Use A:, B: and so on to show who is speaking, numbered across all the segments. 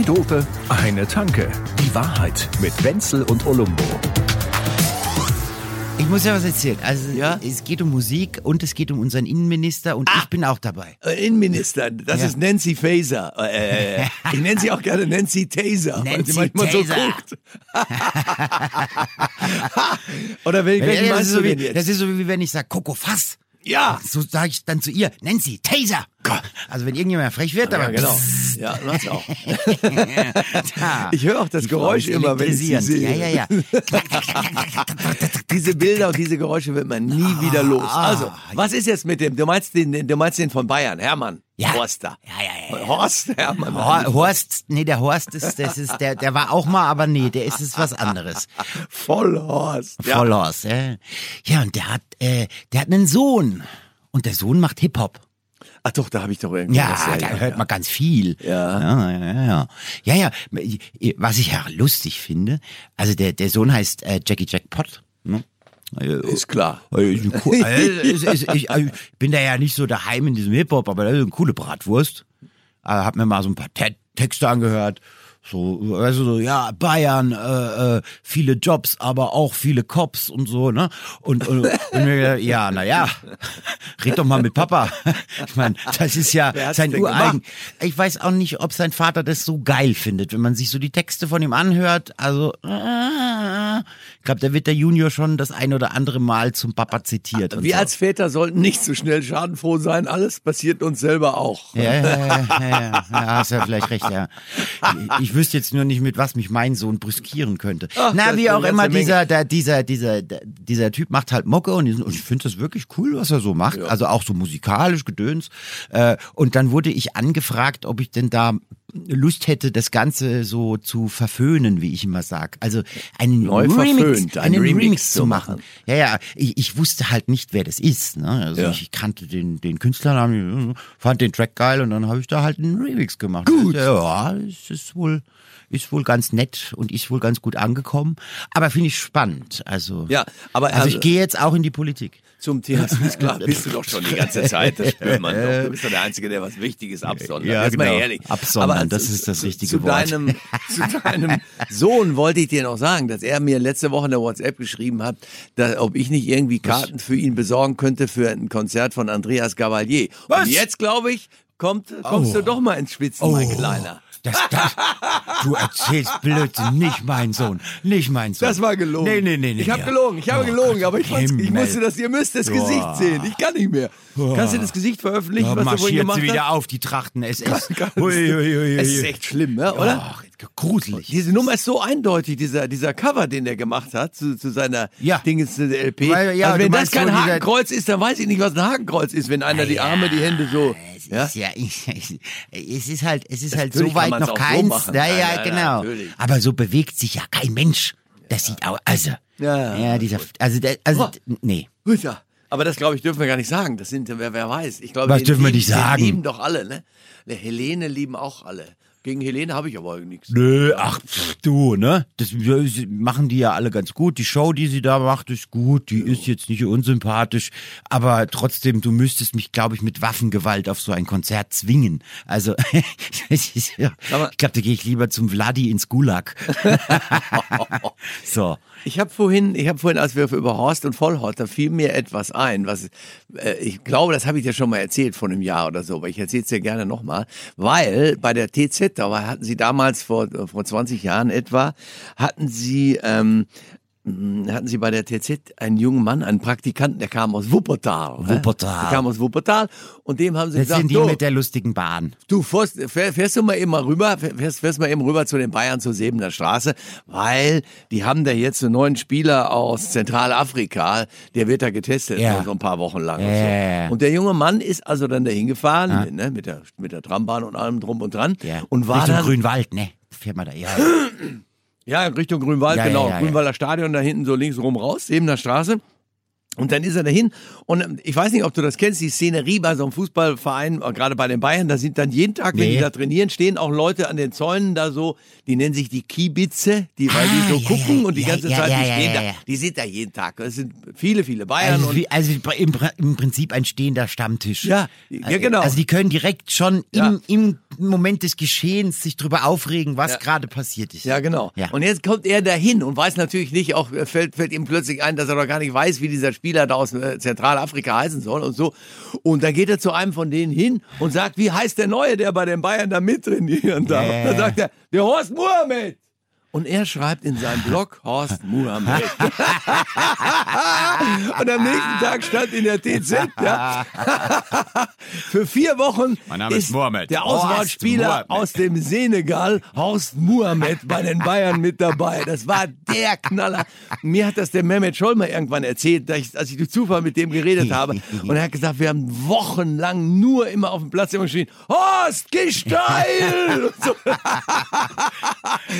A: Zwei Dope, eine Tanke. Die Wahrheit mit Wenzel und Olumbo.
B: Ich muss ja was erzählen. Also
C: Ja?
B: es geht um Musik und es geht um unseren Innenminister und ich bin auch dabei.
C: Äh, Innenminister, das
B: Ja.
C: ist Nancy Faeser. Äh, ich nenne sie auch gerne Nancy Taser, weil
B: Nancy
C: sie manchmal
B: Taser.
C: so guckt. Oder welchen, welchen
B: das,
C: meinst
B: ist
C: du
B: so
C: denn
B: wie,
C: jetzt?
B: das ist so wie wenn ich sage Coco Fass.
C: ja,
B: So sage ich dann zu ihr, Nancy, Taser. Also wenn irgendjemand frech wird, aber
C: ja, genau. Ja, du hast auch.
B: Ja.
C: Ich höre auch das
B: Frau
C: Geräusch immer, wenn ich sie sehe.
B: Ja, ja, ja.
C: Diese Bilder und diese Geräusche wird man nie wieder los. Also, was ist jetzt mit dem? Du meinst den, du meinst den von Bayern, Hermann
B: Ja.
C: Horster.
B: Ja, ja, ja, ja.
C: Horst Hermann.
B: Hor- Horst, nee, der Horst ist, das ist, der, der war auch mal, aber nee, der ist es was anderes.
C: Vollhorst. Ja.
B: Vollhorst, ja. Ja, und der hat, äh, der hat einen Sohn. Und der Sohn macht Hip-Hop.
C: Ach doch, da habe ich doch irgendwie
B: Ja,
C: was,
B: da hört man ganz viel.
C: Ja.
B: Ja, ja, ja. Ja, ja. Was ich ja lustig finde, also der, der Sohn heißt äh, Jackie Jackpot. Ne?
C: Ist klar.
B: Äh, ist cool- äh, ist- Ich äh, bin da ja nicht so daheim in diesem Hip-Hop, aber das ist eine coole Bratwurst. Äh, hab mir mal so ein paar Te Texte angehört. So, du, so, ja, Bayern, äh, äh, viele Jobs, aber auch viele Cops und so, ne? Und, und, und mir gedacht, ja, na ja, red doch mal mit Papa. Ich meine, das ist ja sein ureigen. Ich weiß auch nicht, ob sein Vater das so geil findet, wenn man sich so die Texte von ihm anhört. Also, äh, ich glaube, da wird der Junior schon das ein oder andere Mal zum Papa zitiert.
C: Wir
B: so.
C: als Väter sollten nicht so schnell schadenfroh sein. Alles passiert uns selber auch.
B: Ja, ja, ja, ja, ja, ja, hast ja vielleicht recht, ja. Ich, ich wüsste jetzt nur nicht, mit was mich mein Sohn brüskieren könnte.
C: Ach,
B: Na, wie auch immer, dieser, der, dieser, dieser, der, dieser Typ macht halt Mucke und, und ich finde das wirklich cool, was er so macht. Also auch so musikalisch, Gedöns. Äh, Und dann wurde ich angefragt, ob ich denn da Lust hätte, das Ganze so zu verföhnen, wie ich immer sag. Also einen
C: Neu
B: Remix,
C: verföhnt, einen
B: einen
C: Remix
B: Remix,
C: zu
B: machen.
C: machen.
B: Ja, ja, ich, ich wusste halt nicht, wer das ist. Ne? Also
C: Ja.
B: ich kannte den, den Künstlernamen, fand den Track geil und dann habe ich da halt einen Remix gemacht. Gut. Ja, es ist wohl, ist wohl ganz nett und ist wohl ganz gut angekommen. Aber finde ich spannend. Also,
C: Ja, aber
B: also,
C: also-
B: ich gehe jetzt auch in die Politik.
C: Zum Thema, ist klar, bist du doch schon die ganze Zeit. Das spürt man doch. Du bist doch der Einzige, der was Wichtiges absondert.
B: Ja,
C: Jetzt mal
B: genau.
C: ehrlich.
B: Absondern,
C: Aber
B: das ist das richtige
C: zu
B: Wort.
C: Deinem, zu deinem Sohn wollte ich dir noch sagen, dass er mir letzte Woche in der WhatsApp geschrieben hat, dass, ob ich nicht irgendwie Karten für ihn besorgen könnte für ein Konzert von Andreas Gavalier.
B: Was?
C: Und jetzt, glaube ich, kommt, kommst
B: Oh.
C: du doch mal ins Schwitzen, mein Kleiner.
B: Das, das, du erzählst Blödsinn, nicht mein Sohn, nicht mein Sohn.
C: Das war gelogen.
B: Nee, nee, nee, nee.
C: Ich habe
B: ja.
C: gelogen, ich habe
B: Oh
C: gelogen,
B: Gott,
C: aber ich, ich musste das, ihr müsst das
B: Boah.
C: Gesicht sehen. Ich kann nicht mehr. Kannst du das Gesicht veröffentlichen,
B: Da
C: was du vorhin gemacht
B: sie wieder
C: hast?
B: auf, die Trachten SS. Hui, hui, hui.
C: Es ist echt schlimm, ne? oder?
B: Ach, gruselig.
C: Diese Nummer ist so eindeutig, dieser, dieser Cover, den der gemacht hat zu, zu seiner
B: Ja.
C: Dinges äh, LP.
B: Weil, ja,
C: also wenn das kein Hakenkreuz ist, dann weiß ich nicht, was ein Hakenkreuz ist, wenn einer die Arme, die Hände so.
B: Es
C: Ja?
B: ist ja, es ist halt, es ist halt so weit noch
C: auch so
B: keins.
C: machen.
B: ja, genau.
C: natürlich.
B: Aber so bewegt sich ja kein Mensch. Das sieht auch, also,
C: Ja, ja,
B: dieser, also, der, also,
C: Oh.
B: nee.
C: Ja. Aber das, glaube ich, dürfen wir gar nicht sagen. Das sind, wer, wer weiß. Ich glaube,
B: Was dürfen wir nicht sagen?
C: lieben doch alle, ne? Ne, Helene lieben auch alle. Gegen Helene habe ich aber nichts.
B: Nö, ach, pff, du, ne? Das machen die ja alle ganz gut. Die Show, die sie da macht, ist gut. Die ist jetzt nicht unsympathisch. Aber trotzdem, du müsstest mich, glaube ich, mit Waffengewalt auf so ein Konzert zwingen. Also, ist ja, ich glaube, da gehe ich lieber zum Vladi ins Gulag. so.
C: Ich habe vorhin, ich habe vorhin, als wir über Horst und Vollhorst, da fiel mir etwas ein, was äh, ich glaube, das habe ich dir schon mal erzählt vor einem Jahr oder so, aber ich erzähle es dir gerne nochmal, weil bei der TZ, da war- hatten sie damals vor vor 20 Jahren etwa, hatten sie ähm, hatten sie bei der TZ einen jungen Mann, einen Praktikanten, der kam aus Wuppertal.
B: Wuppertal.
C: Der kam aus Wuppertal und dem haben sie
B: Das
C: gesagt,
B: sind die
C: "Du,
B: mit der lustigen Bahn.
C: Du fährst, fähr- fährst du mal eben mal rüber, fährst, fährst mal eben rüber zu den Bayern zur Sebener Straße, weil die haben da jetzt einen neuen Spieler aus Zentralafrika, der wird da getestet
B: Ja.
C: so- ein paar Wochen lang.
B: Ja.
C: Und, so. und der junge Mann ist also dann dahin gefahren, ne, mit der mit der Trambahn und allem drum und dran
B: Ja.
C: und war
B: Richtung
C: dann
B: Grünwald, ne? Fährt man da, ja.
C: ja Richtung Grünwald,
B: Ja,
C: genau,
B: ja, ja,
C: Grünwalder Stadion da hinten so links rum raus, Sebener Straße. Und dann ist er dahin und ähm, ich weiß nicht, ob du das kennst, die Szenerie bei so einem Fußballverein, äh, gerade bei den Bayern, da sind dann jeden Tag, wenn
B: Nee.
C: die da trainieren, stehen auch Leute an den Zäunen da so, die nennen sich die Kiebitze, die, weil die
B: Ah,
C: so
B: ja,
C: gucken
B: ja,
C: und die ganze
B: ja,
C: Zeit, die stehen da,
B: ja.
C: die sind da jeden Tag. Das sind viele, viele Bayern
B: Also, wie, also im, im Prinzip ein stehender Stammtisch.
C: Ja, ja, genau.
B: Also die können direkt schon im, im Moment des Geschehens sich drüber aufregen, was gerade passiert ist.
C: Ja, genau. Und jetzt kommt er dahin und weiß natürlich nicht, auch äh, fällt, fällt ihm plötzlich ein, dass er doch gar nicht weiß, wie dieser Spieler da aus äh, Zentralafrika heißen soll und so. Und dann geht er zu einem von denen hin und sagt, wie heißt der Neue, der bei den Bayern da mittrainieren darf?
B: Ja, ja,
C: Dann sagt er, der Horst Mohamed. Und er schreibt in seinem Blog Horst Mohamed. und am nächsten Tag stand in der TZ, ja, für vier Wochen
B: Mein Name ist Mohamed.
C: der Auswahlspieler aus dem Senegal, Horst Mohamed, bei den Bayern mit dabei. Das war der Knaller. Mir hat das der Mehmet Scholl mal irgendwann erzählt, ich, als ich durch Zufall mit dem geredet habe. Und er hat gesagt, wir haben wochenlang nur immer auf dem Platz immer geschrien, Horst, geh steil! So.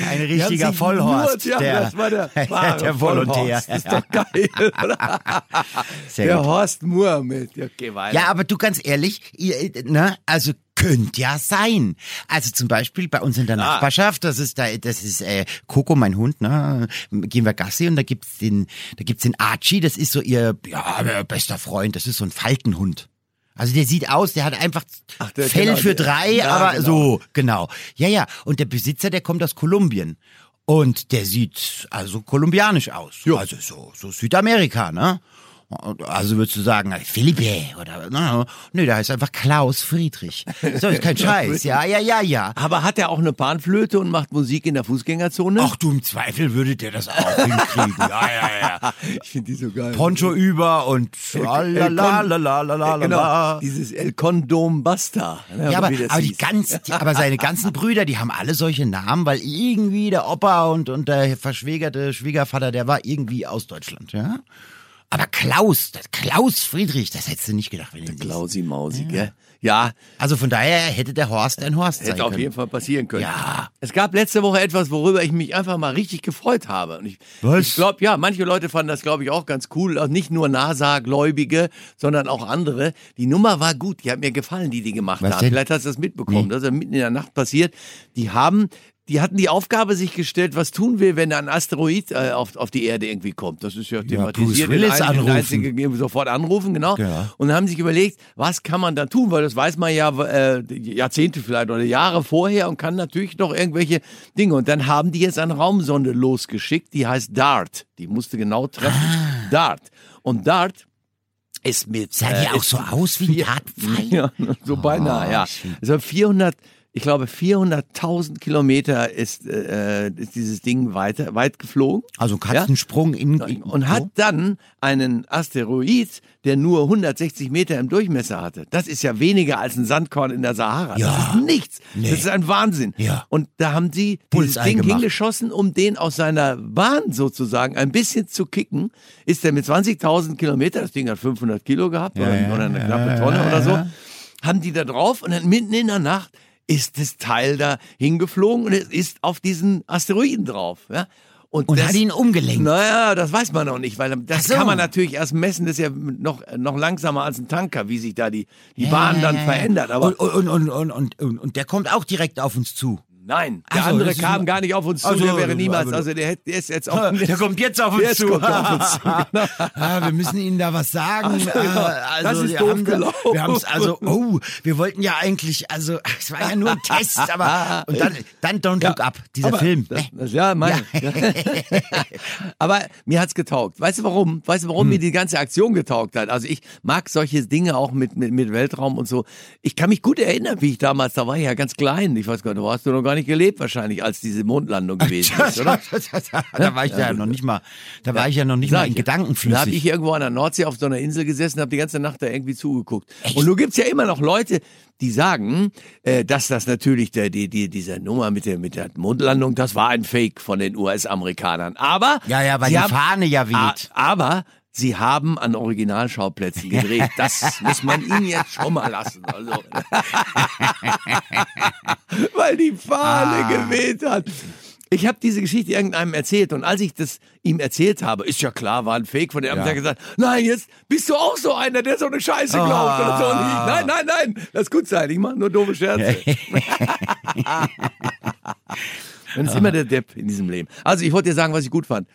B: Ein richtiger
C: sich
B: Vollhorst.
C: Nur, ja,
B: der,
C: das war der, wahre
B: der Volontär.
C: Das ist doch geil.
B: Sehr
C: der
B: gut.
C: Horst. Ja, geh weiter.
B: Ja, aber du ganz ehrlich, ihr, ne, also könnte ja sein. Also zum Beispiel bei uns in der
C: Ah.
B: Nachbarschaft, das ist da, das ist äh, Coco, mein Hund, ne, gehen wir Gassi und da gibt's den, da gibt's den Archie, das ist so ihr, ja, bester Freund, das ist so ein Faltenhund. Also der sieht aus, der hat einfach
C: Ach, der-
B: Fell
C: genau,
B: für
C: der-
B: drei,
C: ja,
B: aber
C: genau.
B: so, genau. Ja, ja. Und der Besitzer, der kommt aus Kolumbien. Und der sieht also kolumbianisch aus. Also so, so Südamerika, ne? Also würdest du sagen, Felipe oder na, nee, der heißt einfach Klaus Friedrich. So ist kein Scheiß. Ja, ja, ja, ja.
C: Aber hat er auch eine Panflöte und macht Musik in der Fußgängerzone?
B: Ach du, im Zweifel würde der das auch hinkriegen. Ja, ja, ja.
C: ich finde die so geil.
B: Poncho über und la
C: Genau, dieses El Condom Basta. ne,
B: Ja, aber, aber, die ganz, die, aber seine ganzen Brüder, die haben alle solche Namen, weil irgendwie der Opa und, und der verschwägerte Schwiegervater, der war irgendwie aus Deutschland, ja. Aber Klaus, Klaus Friedrich, das hättest du nicht gedacht, wenn du.
C: Klausi Mausi, gell? Ja,
B: Also von daher hätte der Horst ein Horst sein
C: hätte auf
B: können.
C: jeden Fall passieren können.
B: Ja.
C: Es gab letzte Woche etwas, worüber ich mich einfach mal richtig gefreut habe. Und ich,
B: Was?
C: ich glaube, ja, manche Leute fanden das, glaube ich, auch ganz cool. Also nicht nur NASA-Gläubige, sondern auch andere. Die Nummer war gut. Die hat mir gefallen, die die gemacht
B: Was
C: haben.
B: denn?
C: Vielleicht hast du das mitbekommen. Das ist ja mitten in der Nacht passiert. Die haben die hatten die Aufgabe sich gestellt, was tun wir, wenn ein Asteroid äh, auf, auf die Erde irgendwie kommt. Das ist ja thematisiert.
B: Bruce Willis anrufen.
C: einzigen sofort anrufen, genau.
B: Ja.
C: Und haben sich überlegt, was kann man da tun, weil das weiß man ja äh, Jahrzehnte vielleicht oder Jahre vorher und kann natürlich noch irgendwelche Dinge. Und dann haben die jetzt eine Raumsonde losgeschickt, die heißt DART. Die musste genau treffen.
B: Ah.
C: DART. Und DART ist mit...
B: Sah die
C: äh,
B: auch so aus wie ein Dartpfeil?
C: Ja, so beinahe, ja. Also 400, ich glaube 400.000 Kilometer ist, äh, ist dieses Ding weiter, weit geflogen.
B: Also Katzensprung in, in
C: Und hat dann einen Asteroid, der nur 160 Meter im Durchmesser hatte. Das ist ja weniger als ein Sandkorn in der Sahara.
B: Ja.
C: Das ist nichts.
B: Nee.
C: Das ist ein Wahnsinn.
B: Ja.
C: Und da haben sie dieses
B: Bullseye
C: Ding hingeschossen, um den aus seiner Bahn sozusagen ein bisschen zu kicken. Ist er mit 20.000 Kilometer, das Ding hat 500 Kilo gehabt oder,
B: ja,
C: oder eine
B: ja,
C: knappe
B: ja,
C: Tonne
B: ja,
C: oder so,
B: ja.
C: haben die da drauf und dann mitten in der Nacht ist das Teil da hingeflogen und es ist auf diesen Asteroiden drauf. Ja?
B: Und
C: das,
B: hat ihn umgelenkt.
C: Naja, das weiß man noch nicht, weil das
B: so.
C: kann man natürlich erst messen, das ist ja noch, noch langsamer als ein Tanker, wie sich da die, die Bahn dann verändert. Aber
B: und, und, und, und, und, und, und der kommt auch direkt auf uns zu.
C: Nein, der
B: so,
C: andere kam gar nicht auf uns zu,
B: Ach so,
C: der wäre niemals, also der, der ist jetzt auch
B: Der kommt jetzt auf uns zu.
C: kommt auf uns zu, genau.
B: ah, wir müssen Ihnen da was sagen.
C: Genau.
B: Ah,
C: Das ist doof gelaufen.
B: Wir haben es also, oh, wir wollten ja eigentlich, also es war ja nur ein Test, aber und dann, dann Don't Look Up, dieser
C: Aber
B: Film.
C: Das, ja, meine. Aber mir hat's getaugt. Weißt du warum? Weißt du, warum
B: Hm.
C: mir die ganze Aktion getaugt hat? Also ich mag solche Dinge auch mit, mit, mit Weltraum und so. Ich kann mich gut erinnern, wie ich damals, da war ich ja ganz klein. Ich weiß gar nicht, da hast du noch gar nicht gelebt wahrscheinlich, als diese Mondlandung gewesen ist, oder?
B: da war ich ja noch nicht mal, da war ich ja noch nicht mal in
C: ich ja.
B: Gedanken
C: Da habe ich irgendwo an der Nordsee auf so einer Insel gesessen, habe die ganze Nacht da irgendwie zugeguckt. Und nun gibt's ja immer noch Leute, die sagen, äh, dass das natürlich der, die, die, diese Nummer mit der, mit der Mondlandung, das war ein Fake von den US-Amerikanern. Aber
B: Ja, ja, weil die Fahne ja weht.
C: A- Aber sie haben an Originalschauplätzen gedreht. Das muss man ihnen jetzt schon mal lassen. Also. Weil die Fahne
B: Ah.
C: geweht hat. Ich habe diese Geschichte irgendeinem erzählt und als ich das ihm erzählt habe, ist ja klar, war ein Fake von dem, haben
B: Ja.
C: sie gesagt, nein, jetzt bist du auch so einer, der so eine Scheiße glaubt oder so. Nein, nein, nein, lass gut sein, ich mache nur doofe Scherze. Man ist immer der Depp in diesem Leben. Also ich wollte dir sagen, was ich gut fand.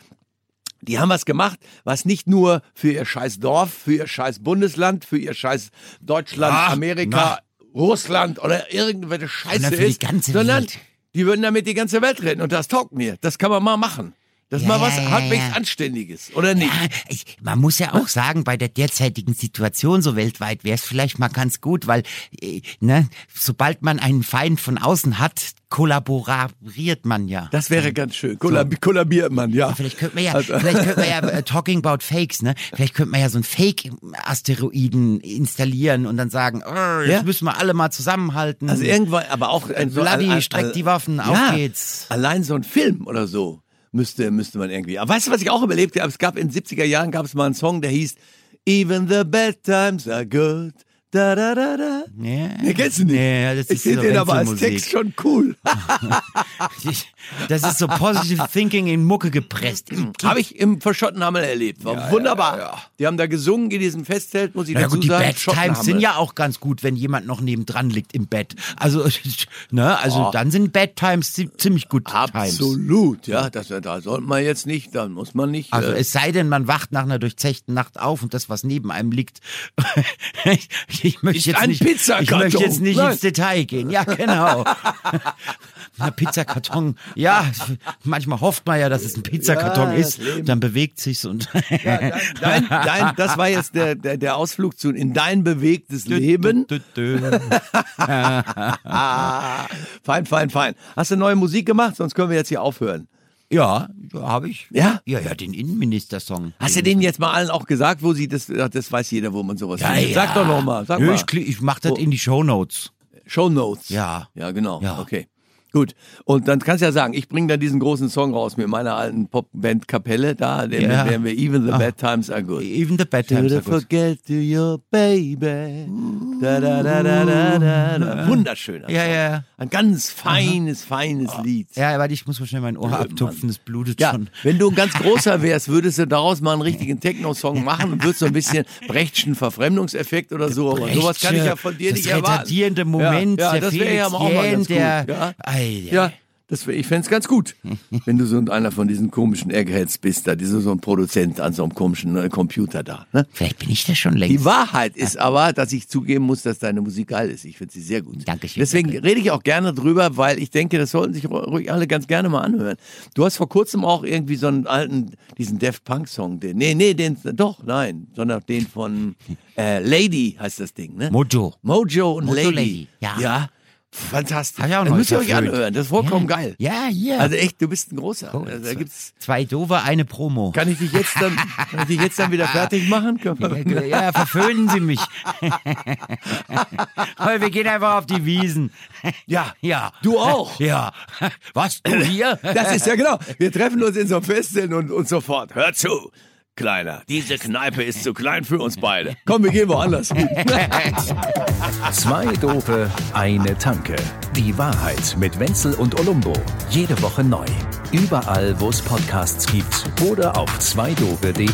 C: Die haben was gemacht, was nicht nur für ihr scheiß Dorf, für ihr scheiß Bundesland, für ihr scheiß Deutschland,
B: Ach,
C: Amerika, Russland oder irgendwelche Scheiße ist, sondern
B: Welt.
C: die würden damit die ganze Welt retten. Und das taugt mir. Das kann man mal machen. Das ist mal
B: Ja,
C: was
B: ja,
C: halbwegs
B: ja.
C: Anständiges, oder nicht?
B: Ja, ich, man muss ja auch sagen, bei der derzeitigen Situation so weltweit wäre es vielleicht mal ganz gut, weil äh, ne, sobald man einen Feind von außen hat, kollaboriert man ja.
C: Das wäre ganz schön. Kollab kollabiert man, ja.
B: Vielleicht könnte man ja,
C: Also-
B: vielleicht könnte man ja äh, talking about fakes, ne? Vielleicht könnte man ja so einen Fake-Asteroiden installieren und dann sagen, oh, jetzt
C: Ja.
B: müssen wir alle mal zusammenhalten.
C: Also irgendwann, aber auch ein
B: Vladi, streck die Waffen, auf
C: ja,
B: geht's.
C: Allein so ein Film oder so müsste, müsste man irgendwie. Aber weißt du, was ich auch überlebt habe? Es gab in den 70er Jahren gab es mal einen Song, der hieß Even the bad times are good. Da, da, da, da.
B: Ja.
C: Nee, kennst du nicht?
B: Nee, das
C: ich finde
B: so
C: den aber als. Text schon cool.
B: Das ist so positive thinking in Mucke gepresst.
C: Habe ich im Verschottenhammel erlebt. War wunderbar. Die haben da gesungen in diesem Festzelt, muss ich
B: ja,
C: dazu
B: gut, die
C: sagen.
B: Bad Times
C: Schottenhammel.
B: sind ja auch ganz gut, wenn jemand noch nebendran liegt im Bett. Also, ne, also
C: Oh.
B: dann sind Bad Times zi- ziemlich gut Times.
C: Absolut, ja. Das, da sollte man jetzt nicht, dann muss man nicht.
B: Also
C: äh,
B: es sei denn, man wacht nach einer durchzechten Nacht auf und das, was neben einem liegt, ich, ich möchte
C: Ist
B: jetzt
C: ein
B: nicht, ich
C: Pizzakarton.
B: möchte jetzt nicht
C: Nein.
B: ins Detail gehen. Ja, genau. Ein Pizzakarton. Ja, manchmal hofft man ja, dass es ein Pizzakarton
C: Ja,
B: ist.
C: Leben.
B: Dann bewegt sich's und
C: Dein, dein, das war jetzt der, der, der Ausflug zu in dein bewegtes Leben.
B: Dü, dü, dü.
C: Ah, fein, fein, fein. Hast du neue Musik gemacht? Sonst können wir jetzt hier aufhören.
B: Ja, habe ich.
C: Ja?
B: Ja, ja, den Innenminister-Song.
C: Hast du denen jetzt mal allen auch gesagt, wo sie das, das weiß jeder, wo man sowas
B: Ja,
C: findet.
B: ja.
C: Sag doch noch mal, sag
B: Nö,
C: mal.
B: ich, ich mach das
C: Wo-
B: in die Shownotes.
C: Show Notes.
B: Ja.
C: Ja, genau.
B: Ja.
C: Okay. Gut. Und dann kannst du ja sagen, ich bringe dann diesen großen Song raus mit meiner alten Popband Kapelle da, den
B: Ja.
C: werden wir Even the Bad Times are good.
B: Even the bad times are good.
C: forget to your baby. Da, da, da, da, da, da. Wunderschöner
B: Ja,
C: Song.
B: ja.
C: Ein ganz feines, feines Lied.
B: Ja, warte, ich muss mal schnell mein Ohr
C: Blöd,
B: abtupfen, es blutet
C: Ja,
B: schon.
C: wenn du ein ganz großer wärst, würdest du daraus mal einen richtigen Techno-Song machen und würdest so ein bisschen Brechtschen Verfremdungseffekt oder so. Aber sowas kann ich ja von dir
B: das
C: nicht erwarten.
B: retardierende Moment,
C: ja, ja,
B: der
C: das wäre ja auch mal ganz gut. Ja,
B: Ei,
C: ja das ich fänd's ganz gut, wenn du so einer von diesen komischen Eggheads bist, da, diese, so ein Produzent an so einem komischen äh, Computer da. Ne?
B: Vielleicht bin ich das schon
C: Die
B: längst.
C: Wahrheit ist aber, dass ich zugeben muss, dass deine Musik geil ist. Ich finde sie sehr gut.
B: Dankeschön,
C: Deswegen
B: danke.
C: rede ich auch gerne drüber, weil ich denke, das sollten sich ruhig alle ganz gerne mal anhören. Du hast vor kurzem auch irgendwie so einen alten, diesen Def Punk Song, den, nee, nee, den, doch, nein, sondern den von äh, Lady heißt das Ding, ne?
B: Mojo.
C: Mojo und
B: Mojo
C: Lady.
B: Lady, ja.
C: Ja. Fantastisch.
B: Hab ich auch
C: das müsst ihr euch anhören. Das ist vollkommen
B: ja.
C: geil.
B: Ja, hier.
C: Also echt, du bist ein großer.
B: Cool.
C: Also, da gibt's,
B: Zwei Dove, eine Promo.
C: kann ich dich jetzt dann, kann ich dich jetzt dann wieder fertig machen?
B: Ja, ja, verföhnen Sie mich. Wir gehen einfach auf die Wiesen.
C: Ja.
B: Ja.
C: Du auch.
B: Ja. Was, du hier?
C: Das ist ja genau. Wir treffen uns in so einem Festzelt und, und sofort. Hör zu, Kleiner. Diese Kneipe ist zu klein für uns beide. Komm, wir gehen woanders hin.
A: Zwei Dope, eine Tanke. Die Wahrheit mit Wenzel und Olumbo. Jede Woche neu. Überall, wo es Podcasts gibt oder auf zweidope.de.